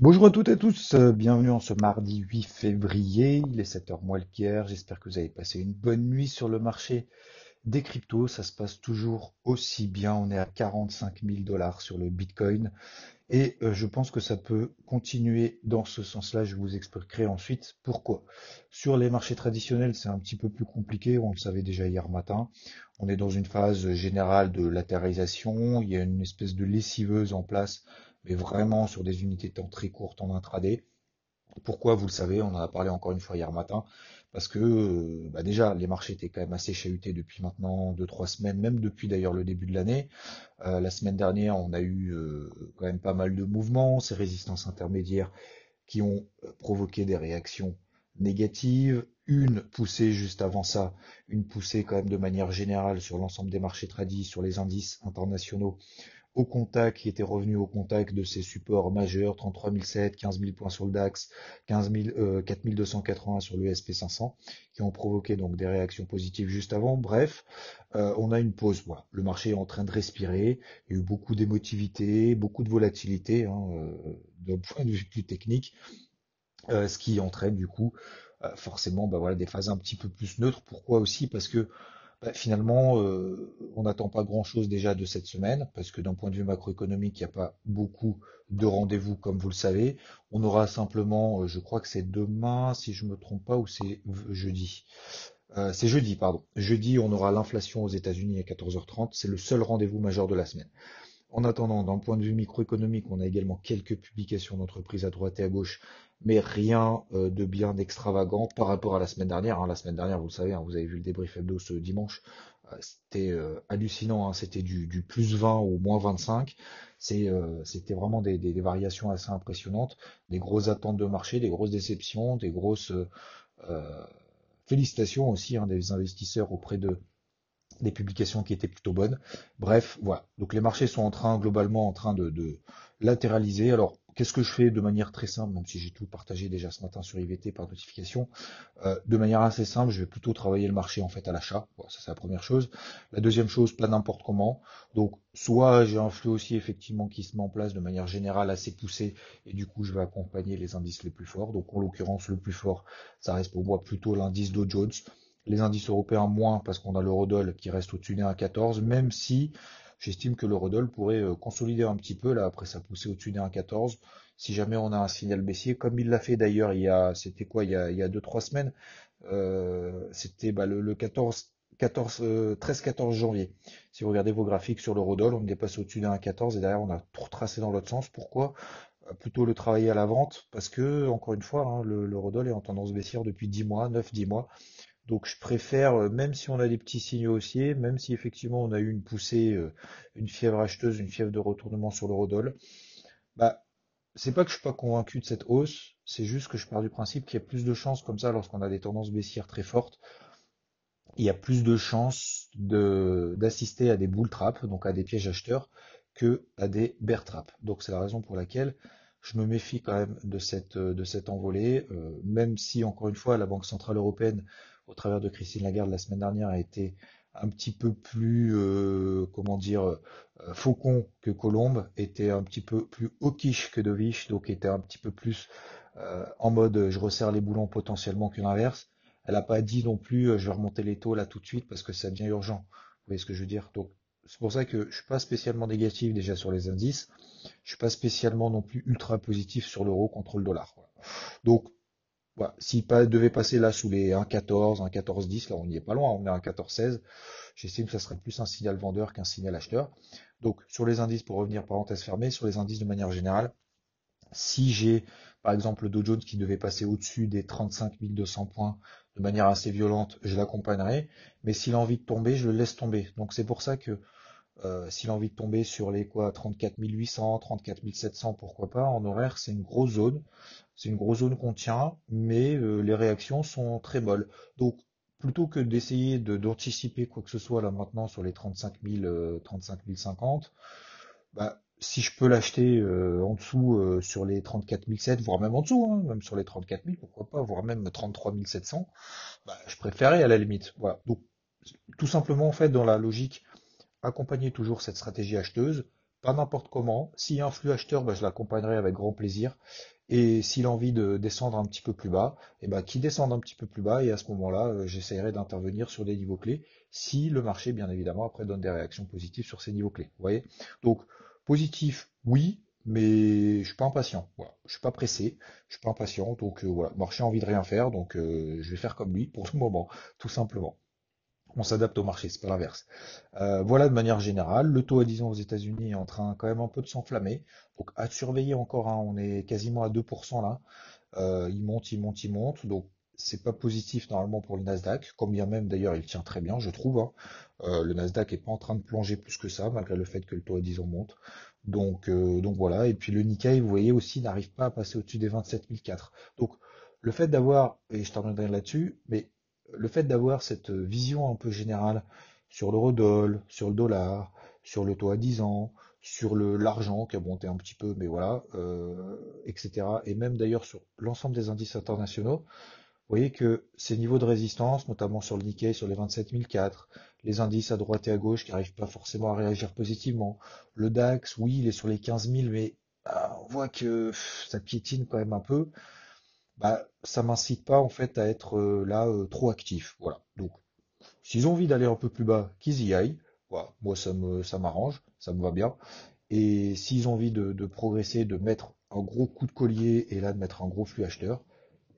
Bonjour à toutes et à tous, euh, bienvenue en ce mardi 8 février, il est 7h moins le quart, j'espère que vous avez passé une bonne nuit sur le marché des cryptos, ça se passe toujours aussi bien, on est à 45 000 dollars sur le Bitcoin et euh, je pense que ça peut continuer dans ce sens-là, je vous expliquerai ensuite pourquoi. Sur les marchés traditionnels, c'est un petit peu plus compliqué, on le savait déjà hier matin, on est dans une phase générale de latéralisation, il y a une espèce de lessiveuse en place mais vraiment sur des unités de temps très courtes en intraday. Pourquoi Vous le savez, on en a parlé encore une fois hier matin, parce que euh, bah déjà les marchés étaient quand même assez chahutés depuis maintenant deux trois semaines, même depuis d'ailleurs le début de l'année. Euh, la semaine dernière, on a eu euh, quand même pas mal de mouvements, ces résistances intermédiaires qui ont provoqué des réactions négatives, une poussée juste avant ça, une poussée quand même de manière générale sur l'ensemble des marchés tradis, sur les indices internationaux, au contact, qui était revenu au contact de ces supports majeurs, 33 007, 15 000 points sur le DAX, 15 000, euh, 4280 sur le SP500, qui ont provoqué donc des réactions positives juste avant. Bref, euh, on a une pause. Le marché est en train de respirer. Il y a eu beaucoup d'émotivité, beaucoup de volatilité, hein, euh, d'un point de vue technique, euh, ce qui entraîne du coup euh, forcément bah, voilà, des phases un petit peu plus neutres. Pourquoi aussi? Parce que finalement, euh, on n'attend pas grand-chose déjà de cette semaine, parce que d'un point de vue macroéconomique, il n'y a pas beaucoup de rendez-vous, comme vous le savez. On aura simplement, euh, je crois que c'est demain, si je me trompe pas, ou c'est jeudi. Euh, c'est jeudi, pardon. Jeudi, on aura l'inflation aux États-Unis à 14h30. C'est le seul rendez-vous majeur de la semaine. En attendant, d'un point de vue microéconomique, on a également quelques publications d'entreprises à droite et à gauche mais rien euh, de bien extravagant par rapport à la semaine dernière. Hein. La semaine dernière, vous le savez, hein, vous avez vu le débrief hebdo ce dimanche, euh, c'était euh, hallucinant, hein. c'était du, du, plus 20 au moins 25. C'était vraiment des, des, des, variations assez impressionnantes, des grosses attentes de marché, des grosses déceptions, des grosses félicitations aussi des investisseurs auprès de des publications qui étaient plutôt bonnes. Bref, voilà. Donc les marchés sont en train, globalement, en train de, de latéraliser. Alors, Qu'est-ce que je fais de manière très simple, même si j'ai tout partagé déjà ce matin sur IVT par notification, euh, de manière assez simple, je vais plutôt travailler le marché en fait à l'achat. ça c'est la première chose. La deuxième chose, pas n'importe comment. Donc soit j'ai un flux aussi effectivement qui se met en place de manière générale assez poussée et du coup je vais accompagner les indices les plus forts. Donc en l'occurrence le plus fort, ça reste pour moi plutôt l'indice Dow Jones. Les indices européens moins parce qu'on a l'eurodoll qui reste au-dessus des 1,14, même si J'estime que l'eurodoll pourrait euh, consolider un petit peu là après sa poussée au-dessus des 1,14. Si jamais on a un signal baissier, comme il l'a fait d'ailleurs il y a, c'était quoi, il y a, il y a deux trois semaines, euh, c'était bah, le, 14, 14, 13-14 janvier. Si vous regardez vos graphiques sur l'eurodoll, on est passé au-dessus des 1,14 et derrière on a tout tracé dans l'autre sens. Pourquoi? Euh, Plutôt le travailler à la vente parce que encore une fois, hein, l'eurodoll est en tendance baissière depuis 10 mois, 9-10 mois. Donc je préfère, euh, même si on a des petits signaux haussiers, même si effectivement on a eu une poussée, euh, une fièvre acheteuse, une fièvre de retournement sur l'eurodoll, bah c'est pas que je suis pas convaincu de cette hausse, c'est juste que je pars du principe qu'il y a plus de chances comme ça lorsqu'on a des tendances baissières très fortes, il y a plus de chances d'assister à des bull traps, donc à des pièges acheteurs, que à des bear traps. Donc c'est la raison pour laquelle je me méfie quand même de cette de cette envolée, euh, même si encore une fois la Banque centrale européenne au travers de Christine Lagarde la semaine dernière a été un petit peu plus, euh, comment dire, euh, faucon que Colombe, était un petit peu plus hawkish que Dovish, donc était un petit peu plus euh, en mode je resserre les boulons potentiellement que l'inverse. Elle n'a pas dit non plus je vais remonter les taux là tout de suite parce que ça devient urgent. Vous voyez ce que je veux dire? Donc c'est pour ça que je suis pas spécialement négatif déjà sur les indices. Je suis pas spécialement non plus ultra positif sur l'euro contre le dollar. Donc S'il devait passer là sous les 1,14, 1,14,10, là on n'y est pas loin, on est à 1,14,16, j'estime que ça serait plus un signal vendeur qu'un signal acheteur. Donc sur les indices, pour revenir parenthèse fermée, sur les indices de manière générale, si j'ai par exemple le Dow Jones qui devait passer au-dessus des 35 200 points de manière assez violente, je l'accompagnerai, mais s'il a envie de tomber, je le laisse tomber. Donc c'est pour ça que Euh, s'il a envie de tomber sur les quoi 34 800, 34 700, pourquoi pas. En horaire, c'est une grosse zone. C'est une grosse zone qu'on tient, mais euh, les réactions sont très molles. Donc, plutôt que d'essayer d'anticiper quoi que ce soit là maintenant sur les 35 000, 35 050, bah, si je peux l'acheter euh, en dessous sur les 34 700, voire même en dessous, hein, même sur les 34 000, pourquoi pas, voire même 33 700, bah, je préférais à la limite. Voilà. Donc, tout simplement en fait dans la logique accompagner toujours cette stratégie acheteuse, pas n'importe comment. S'il y a un flux acheteur, ben, je l'accompagnerai avec grand plaisir. Et s'il a envie de descendre un petit peu plus bas, et eh ben, qu'il descende un petit peu plus bas, et à ce moment-là, euh, j'essaierai d'intervenir sur des niveaux clés, si le marché, bien évidemment, après donne des réactions positives sur ces niveaux clés. Vous voyez? Donc, positif, oui, mais je suis pas impatient. Voilà. Je suis pas pressé, je suis pas impatient, donc euh, voilà, marché a envie de rien faire, donc euh, je vais faire comme lui pour le moment, tout simplement on s'adapte au marché, c'est pas l'inverse. Euh, voilà de manière générale, le taux à 10 ans aux États-Unis est en train quand même un peu de s'enflammer. Donc à surveiller encore, hein, on est quasiment à 2% là. Euh, il monte, il monte, il monte. Donc c'est pas positif normalement pour le Nasdaq, comme bien même d'ailleurs il tient très bien, je trouve. Hein. Euh, le Nasdaq est pas en train de plonger plus que ça, malgré le fait que le taux à 10 ans monte. Donc, donc voilà. Et puis le Nikkei, vous voyez aussi, n'arrive pas à passer au-dessus des 27 004. Donc le fait d'avoir, et je terminerai là-dessus, mais le fait d'avoir cette vision un peu générale sur l'eurodoll, sur le dollar, sur le taux à 10 ans, sur l'argent qui a monté un petit peu, mais voilà, euh, etc. Et même d'ailleurs sur l'ensemble des indices internationaux, vous voyez que ces niveaux de résistance, notamment sur le Nikkei, sur les 27004, les indices à droite et à gauche qui n'arrivent pas forcément à réagir positivement, le DAX, oui, il est sur les 15000, mais ah, on voit que ça piétine quand même un peu bah, ça m'incite pas en fait à être euh, là euh, trop actif. Voilà. Donc, s'ils ont envie d'aller un peu plus bas, qu'ils y aillent. Voilà. Moi, ça me, ça m'arrange, ça me va bien. Et s'ils ont envie de, progresser, de mettre un gros coup de collier et là de mettre un gros flux acheteur,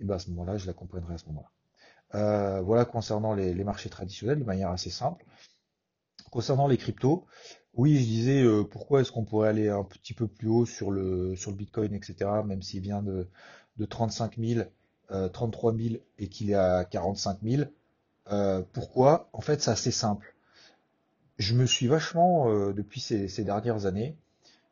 et ben à ce moment-là, je l'accompagnerai à ce moment-là. Euh, voilà concernant les, marchés traditionnels de manière assez simple. Concernant les cryptos, oui, je disais pourquoi est-ce qu'on pourrait aller un petit peu plus haut sur le sur le Bitcoin, etc. Même s'il vient de, de 35 000, 33 000 et qu'il est à 45 000. Euh, pourquoi? En fait, c'est assez simple. Je me suis vachement, euh, depuis ces, dernières années,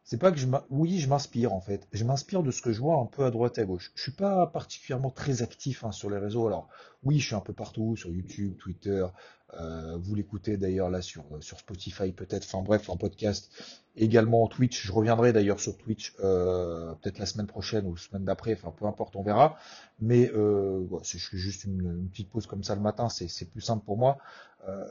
c'est pas que je oui je m'inspire en fait. Je m'inspire de ce que je vois un peu à droite et à gauche. Je suis pas particulièrement très actif hein, sur les réseaux. Alors oui je suis un peu partout sur YouTube Twitter euh, vous l'écoutez d'ailleurs là sur sur Spotify peut-être. Enfin bref en podcast. Également en Twitch. Je reviendrai d'ailleurs sur Twitch euh, peut-être la semaine prochaine ou la semaine d'après. Enfin peu importe on verra. Mais euh, je fais juste une, une, petite pause comme ça le matin. C'est plus simple pour moi. Euh,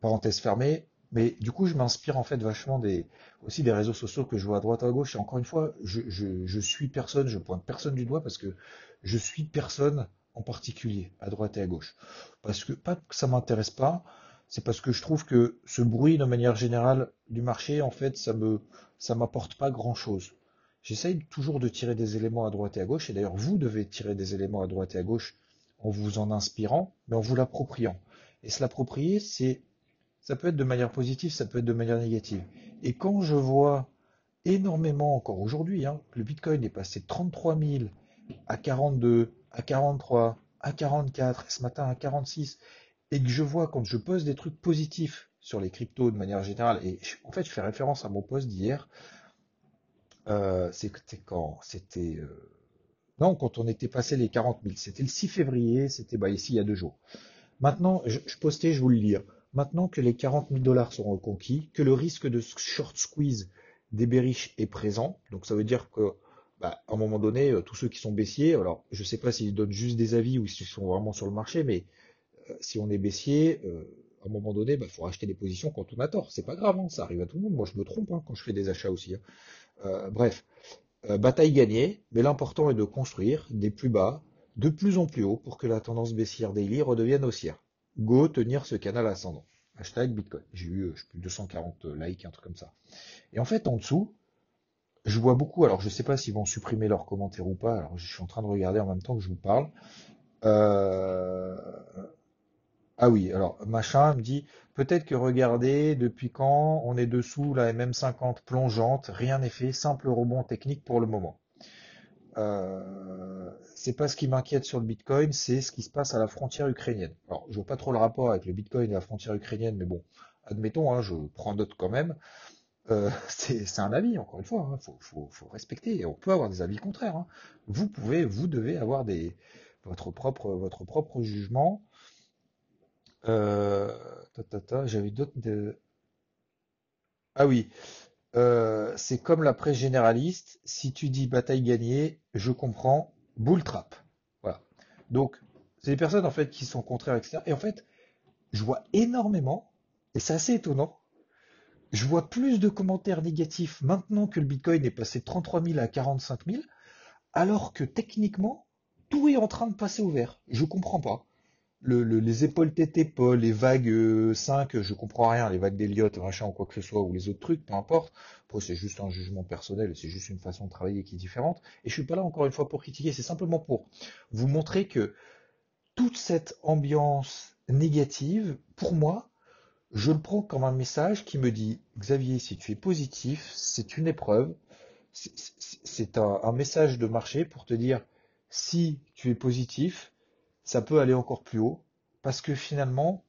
parenthèse fermée mais du coup, je m'inspire en fait vachement des, aussi des réseaux sociaux que je vois à droite à gauche. Et encore une fois, je, je, suis personne, je pointe personne du doigt parce que je suis personne en particulier à droite et à gauche. Parce que pas que ça m'intéresse pas, c'est parce que je trouve que ce bruit de manière générale du marché, en fait, ça me, ça m'apporte pas grand chose. J'essaye toujours de tirer des éléments à droite et à gauche, et d'ailleurs vous devez tirer des éléments à droite et à gauche en vous en inspirant, mais en vous l'appropriant. Et se l'approprier, c'est ça peut être de manière positive, ça peut être de manière négative. Et quand je vois énormément, encore aujourd'hui, hein, le Bitcoin est passé de 33 000 à 42, à 43, à 44, et ce matin à 46, et que je vois quand je pose des trucs positifs sur les cryptos de manière générale, et en fait je fais référence à mon post d'hier, euh, c'était quand C'était... Euh, non, quand on était passé les 40 000, c'était le 6 février, c'était bah, ici il y a deux jours. Maintenant, je, je postais, je vous le lire. Maintenant que les 40 000 dollars sont reconquis, que le risque de short squeeze des bearish est présent, donc ça veut dire que bah, à un moment donné, euh, tous ceux qui sont baissiers, alors je ne sais pas s'ils donnent juste des avis ou s'ils sont vraiment sur le marché, mais euh, si on est baissier, euh, à un moment donné, il bah, faut racheter des positions quand on a tort. C'est pas grave, hein, ça arrive à tout le monde. Moi, je me trompe hein, quand je fais des achats aussi. Hein. bref, bataille gagnée, mais l'important est de construire des plus bas, de plus en plus haut, pour que la tendance baissière daily redevienne haussière. Go tenir ce canal ascendant. Hashtag Bitcoin. J'ai eu, je sais plus, 240 likes, un truc comme ça. Et en fait, en dessous, je vois beaucoup, alors je sais pas s'ils vont supprimer leurs commentaires ou pas, alors je suis en train de regarder en même temps que je vous parle. Euh, ah oui, alors machin me dit, peut-être que regardez, depuis quand on est dessous la MM50 plongeante, rien n'est fait, simple rebond technique pour le moment. Euh, c'est pas ce qui m'inquiète sur le Bitcoin, c'est ce qui se passe à la frontière ukrainienne. Alors, je vois pas trop le rapport avec le Bitcoin et la frontière ukrainienne, mais bon, admettons, hein, je prends note quand même, euh, c'est un avis, encore une fois, il hein, faut, respecter, on peut avoir des avis contraires. Hein. Vous pouvez, vous devez avoir votre, propre, votre propre jugement. Euh, J'avais d'autres... Ah oui, euh, c'est comme la presse généraliste, si tu dis bataille gagnée, je comprends, bull trap. Voilà. Donc, c'est des personnes en fait qui sont contraires, etc. Et en fait, je vois énormément, et c'est assez étonnant, je vois plus de commentaires négatifs maintenant que le Bitcoin est passé de 33 000 à 45 000, alors que techniquement, tout est en train de passer au vert. Je comprends pas. Les épaules tétées Paul, les vagues 5, euh, je comprends rien, les vagues d'Eliott, machin ou quoi que ce soit, ou les autres trucs, peu importe. Après, c'est juste un jugement personnel, c'est juste une façon de travailler qui est différente. Et je suis pas là encore une fois pour critiquer, c'est simplement pour vous montrer que toute cette ambiance négative, pour moi, je le prends comme un message qui me dit, Xavier, si tu es positif, c'est une épreuve, c'est un, message de marché pour te dire, si tu es positif, ça peut aller encore plus haut, parce que finalement,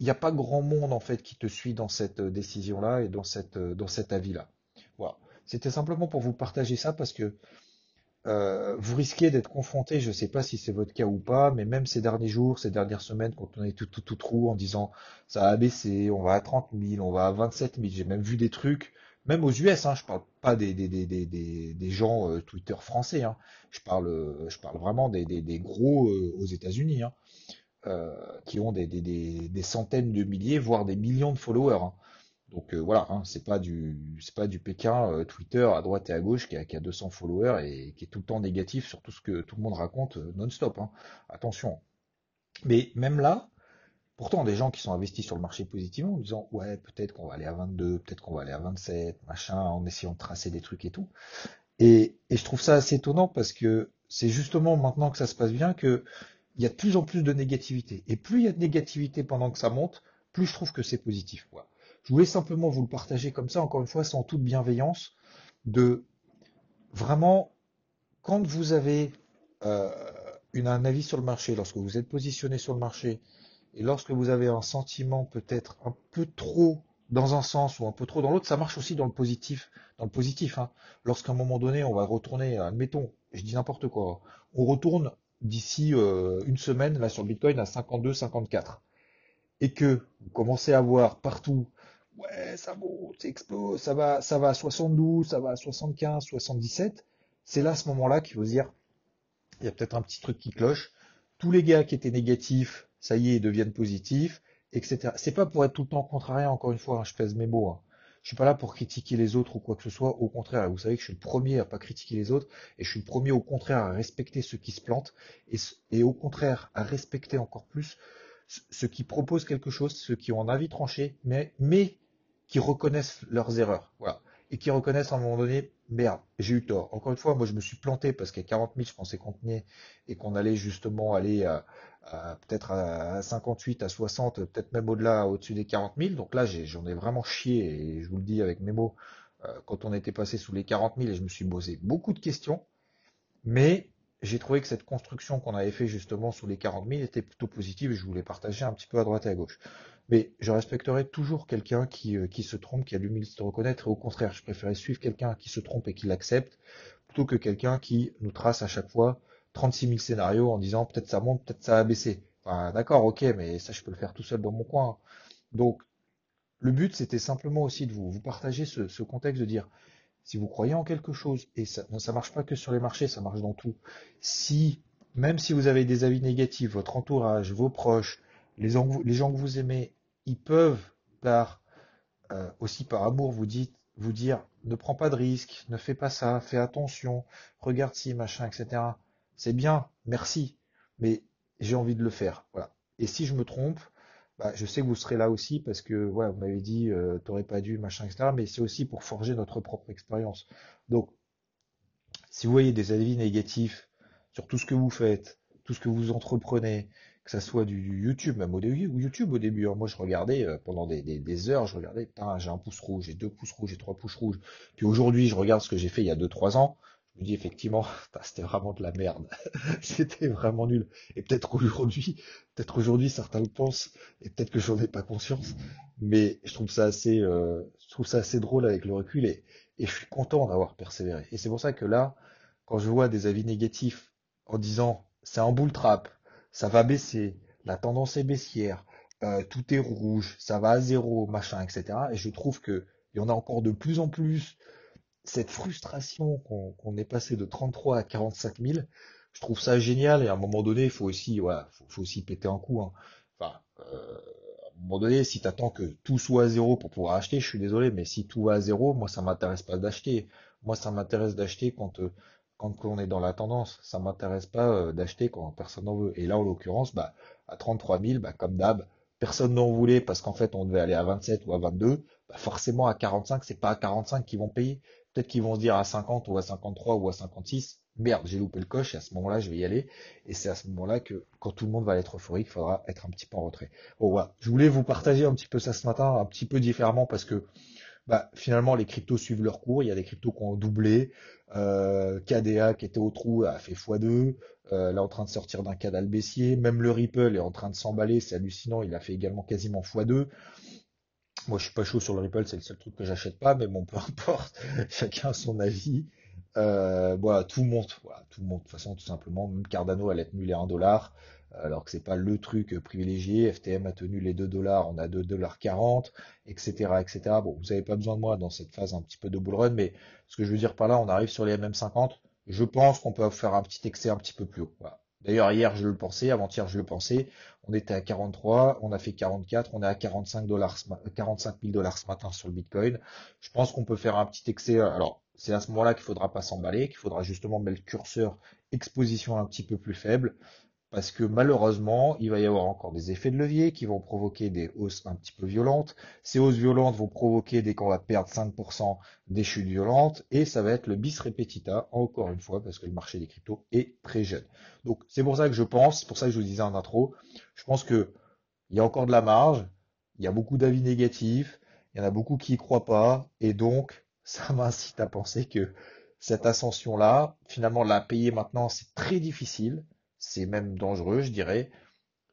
il n'y a pas grand monde en fait qui te suit dans cette décision-là et dans cette dans cet avis-là. Voilà. C'était simplement pour vous partager ça parce que euh, vous risquez d'être confronté, je ne sais pas si c'est votre cas ou pas, mais même ces derniers jours, ces dernières semaines, quand on est tout tout tout trou en disant ça a baissé, on va à 30 000, on va à 27 000, j'ai même vu des trucs, même aux US, hein, je parle pas des, des, des, des, gens euh, Twitter français, hein, je parle je parle vraiment des, des, des gros euh, aux États-Unis, hein, qui ont des, des, des, des, centaines de milliers, voire des millions de followers. Hein. Donc euh, voilà, c'est pas du c'est pas du Pékin euh, Twitter à droite et à gauche qui a, qui a 200 followers et qui est tout le temps négatif sur tout ce que tout le monde raconte euh, non-stop. Attention. Mais même là, pourtant des gens qui sont investis sur le marché positivement en disant ouais peut-être qu'on va aller à 22, peut-être qu'on va aller à 27, machin, en essayant de tracer des trucs et tout. Et, je trouve ça assez étonnant parce que c'est justement maintenant que ça se passe bien que il y a de plus en plus de négativité. Et plus il y a de négativité pendant que ça monte, plus je trouve que c'est positif. Je voulais simplement vous le partager comme ça, encore une fois, sans toute bienveillance, de vraiment, quand vous avez euh, un avis sur le marché, lorsque vous êtes positionné sur le marché, et lorsque vous avez un sentiment peut-être un peu trop dans un sens ou un peu trop dans l'autre, ça marche aussi dans le positif. Dans le positif, hein. lorsqu'à un moment donné, on va retourner, admettons, je dis n'importe quoi, on retourne d'ici euh, une semaine là sur Bitcoin à 52, 54, et que vous commencez à voir partout ouais, ça monte, ça explose, ça va, ça va à 72, ça va à 75, 77, c'est là, à ce moment-là, qu'il faut se dire, il y a peut-être un petit truc qui cloche. Tous les gars qui étaient négatifs, ça y est, ils deviennent positifs, etc. C'est pas pour être tout le temps contrarié, encore une fois, hein, je pèse mes mots. Hein. Je suis pas là pour critiquer les autres ou quoi que ce soit. Au contraire, vous savez que je suis le premier à pas critiquer les autres et je suis le premier au contraire à respecter ceux qui se plantent et, et au contraire à respecter encore plus ceux qui proposent quelque chose, ceux qui ont un avis tranché, mais, mais qui reconnaissent leurs erreurs, voilà, et qui reconnaissent à un moment donné, merde, j'ai eu tort. Encore une fois, moi je me suis planté parce qu'à 40 000, je pensais qu'on tenait et qu'on allait justement aller à, peut-être à 58, à 60, peut-être même au-delà, au-dessus des 40 000. Donc là, j'en ai, vraiment chié et je vous le dis avec mes mots, euh, quand on était passé sous les 40 000 et je me suis posé beaucoup de questions, mais j'ai trouvé que cette construction qu'on avait fait justement sous les 40 000 était plutôt positive et je voulais partager un petit peu à droite et à gauche. Mais je respecterai toujours quelqu'un qui, euh, qui se trompe, qui a l'humilité de reconnaître, et au contraire, je préférais suivre quelqu'un qui se trompe et qui l'accepte, plutôt que quelqu'un qui nous trace à chaque fois 36 000 scénarios en disant peut-être ça monte, peut-être ça a baissé. D'accord, ok, mais ça je peux le faire tout seul dans mon coin. Donc, le but c'était simplement aussi de vous, vous partager ce, contexte de dire si vous croyez en quelque chose, et ça ne marche pas que sur les marchés, ça marche dans tout. Si, même si vous avez des avis négatifs, votre entourage, vos proches, les gens que vous aimez ils peuvent, par euh, aussi par amour, vous dites, vous dire, ne prends pas de risques, ne fais pas ça, fais attention, regarde si, machin, etc. C'est bien, merci, mais j'ai envie de le faire. Voilà. Et si je me trompe, bah, je sais que vous serez là aussi parce que voilà, vous m'avez dit, euh, t'aurais pas dû, machin, etc. Mais c'est aussi pour forger notre propre expérience. Donc, si vous voyez des avis négatifs sur tout ce que vous faites, tout ce que vous entreprenez, que ça soit du YouTube, même au début, ou YouTube au début. Hein. Moi, je regardais euh, pendant des, heures, je regardais, putain, j'ai un pouce rouge, j'ai deux pouces rouges, j'ai trois pouces rouges. Puis aujourd'hui, je regarde ce que j'ai fait il y a deux, trois ans. Je me dis effectivement, c'était vraiment de la merde. c'était vraiment nul. Et peut-être aujourd'hui, peut-être aujourd'hui certains le pensent, et peut-être que j'en ai pas conscience, mais je trouve ça assez, euh, je trouve ça assez drôle avec le recul et, et je suis content d'avoir persévéré. Et c'est pour ça que là, quand je vois des avis négatifs en disant c'est un bull trap, ça va baisser, la tendance est baissière, euh, tout est rouge, ça va à zéro, machin, etc. Et je trouve que il y en a encore de plus en plus cette frustration qu'on est passé de 33 à 45 000, je trouve ça génial. Et à un moment donné, il faut aussi, voilà, faut, aussi péter un coup. Hein. Enfin, euh, à un moment donné, si tu attends que tout soit à zéro pour pouvoir acheter, je suis désolé, mais si tout va à zéro, moi ça m'intéresse pas d'acheter. Moi, ça m'intéresse d'acheter quand euh, quand on est dans la tendance. Ça m'intéresse pas euh, d'acheter quand personne n'en veut. Et là, en l'occurrence, bah, à 33 000, bah, comme d'hab, personne n'en voulait parce qu'en fait, on devait aller à 27 ou à 22. Bah, forcément, à 45, c'est pas à 45 qu'ils vont payer. Peut-être qu'ils vont se dire à 50 ou à 53 ou à 56, merde, j'ai loupé le coche, et à ce moment-là, je vais y aller. Et c'est à ce moment-là que, quand tout le monde va être euphorique, il faudra être un petit peu en retrait. Bon, voilà. Je voulais vous partager un petit peu ça ce matin, un petit peu différemment, parce que, bah, finalement, les cryptos suivent leur cours. Il y a des cryptos qui ont doublé. Euh, KDA qui était au trou a fait x2. Euh, là, en train de sortir d'un canal baissier. Même le Ripple est en train de s'emballer. C'est hallucinant. Il a fait également quasiment x2. Moi, je suis pas chaud sur le Ripple, c'est le seul truc que j'achète pas, mais bon, peu importe, chacun a son avis. Euh, tout monte, voilà, tout monte. De toute façon, tout simplement, même Cardano allait tenu les 1 dollar, alors que c'est pas le truc privilégié. FTM a tenu les 2 dollars, on a 2 dollars 40, etc., etc. Bon, vous avez pas besoin de moi dans cette phase un petit peu de bull run, mais ce que je veux dire par là, on arrive sur les MM50. Je pense qu'on peut faire un petit excès un petit peu plus haut. Voilà. D'ailleurs, hier, je le pensais, avant-hier, je le pensais. On était à 43, on a fait 44, on est à 45 dollars, 45 000 dollars ce matin sur le Bitcoin. Je pense qu'on peut faire un petit excès. Alors, c'est à ce moment-là qu'il faudra pas s'emballer, qu'il faudra justement mettre le curseur exposition un petit peu plus faible parce que malheureusement, il va y avoir encore des effets de levier qui vont provoquer des hausses un petit peu violentes. Ces hausses violentes vont provoquer, dès qu'on va perdre 5%, des chutes violentes, et ça va être le bis repetita, encore une fois, parce que le marché des cryptos est très jeune. Donc c'est pour ça que je pense, c'est pour ça que je vous disais en intro, je pense que il y a encore de la marge, il y a beaucoup d'avis négatifs, il y en a beaucoup qui y croient pas, et donc ça m'incite à penser que cette ascension-là, finalement la payer maintenant, c'est très difficile c'est même dangereux, je dirais.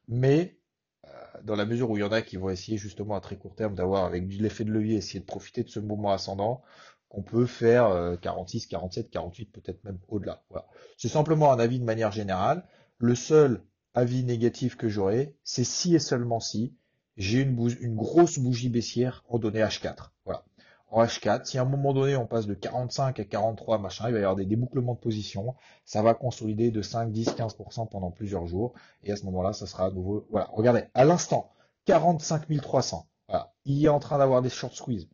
Mais euh, dans la mesure où il y en a qui vont essayer justement à très court terme d'avoir avec l'effet de levier, essayer de profiter de ce mouvement ascendant, qu'on peut faire 46, 47, 48, peut-être même au-delà. Voilà. C'est simplement un avis de manière générale. Le seul avis négatif que j'aurai, c'est si et seulement si j'ai une, grosse bougie baissière en données H4. Voilà en H4. Si à un moment donné on passe de 45 à 43, machin, il va y avoir des débouclements de position. Ça va consolider de 5, 10, 15% pendant plusieurs jours. Et à ce moment-là, ça sera à nouveau. Voilà, regardez, à l'instant, 45 300. Voilà, il est en train d'avoir des short squeeze.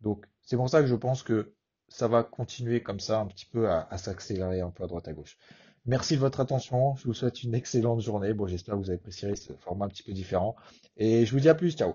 Donc c'est pour ça que je pense que ça va continuer comme ça un petit peu à, à s'accélérer un peu à droite à gauche. Merci de votre attention. Je vous souhaite une excellente journée. Bon, j'espère que vous avez apprécié ce format un petit peu différent. Et je vous dis à plus. Ciao.